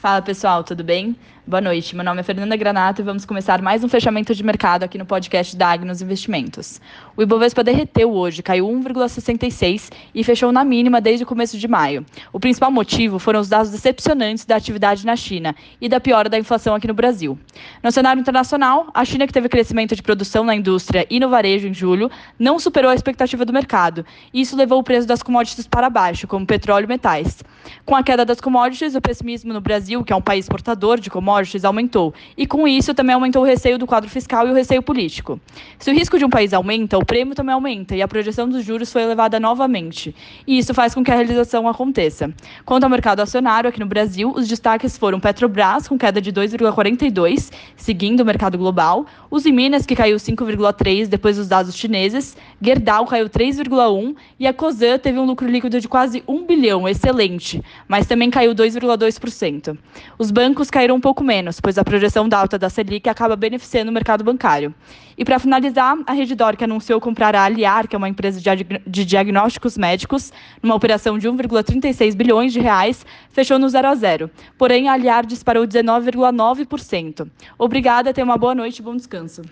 Fala pessoal, tudo bem? Boa noite, meu nome é Fernanda Granato e vamos começar mais um fechamento de mercado aqui no podcast da Agnos Investimentos. O Ibovespa derreteu hoje, caiu 1,66 e fechou na mínima desde o começo de maio. O principal motivo foram os dados decepcionantes da atividade na China e da piora da inflação aqui no Brasil. No cenário internacional, a China, que teve crescimento de produção na indústria e no varejo em julho, não superou a expectativa do mercado. Isso levou o preço das commodities para baixo, como petróleo e metais. Com a queda das commodities, o pessimismo no Brasil, que é um país exportador de commodities, aumentou. E com isso também aumentou o receio do quadro fiscal e o receio político. Se o risco de um país aumenta, o prêmio também aumenta e a projeção dos juros foi elevada novamente. E isso faz com que a realização aconteça. Quanto ao mercado acionário aqui no Brasil, os destaques foram Petrobras, com queda de 2,42, seguindo o mercado global, os Minas, que caiu 5,3 depois dos dados chineses, Gerdau caiu 3,1 e a Cosan teve um lucro líquido de quase 1 bilhão, excelente, mas também caiu 2,2%. Os bancos caíram um pouco menos, pois a projeção da alta da Selic acaba beneficiando o mercado bancário. E para finalizar, a Redditor, que anunciou comprar a Aliar, que é uma empresa de diagnósticos médicos, numa operação de 1,36 bilhões de reais, fechou no 0 a 0. Porém, a Aliar disparou 19,9%. Obrigada, tenha uma boa noite e bom descanso.